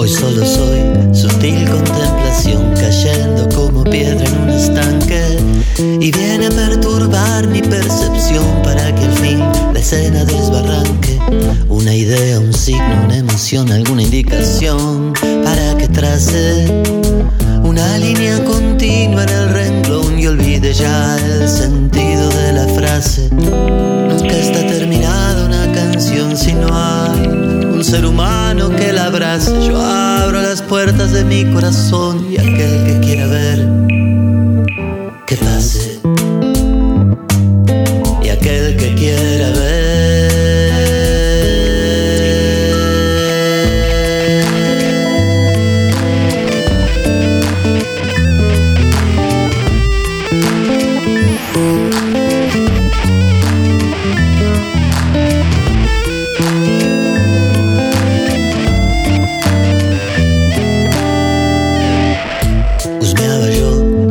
Hoy solo soy sutil contemplación cayendo como piedra en un estanque y viene a perturbar mi percepción para que al fin la escena desbarranque. Una idea, un signo, una emoción, alguna indicación para que trace una línea continua que la. Yo abro las puertas de mi corazón y aquel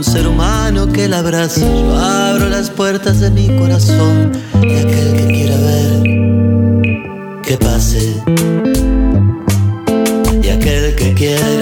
un ser humano que la abraza. Yo abro las puertas de mi corazón y aquel que quiera ver, que pase. Y aquel que quiera.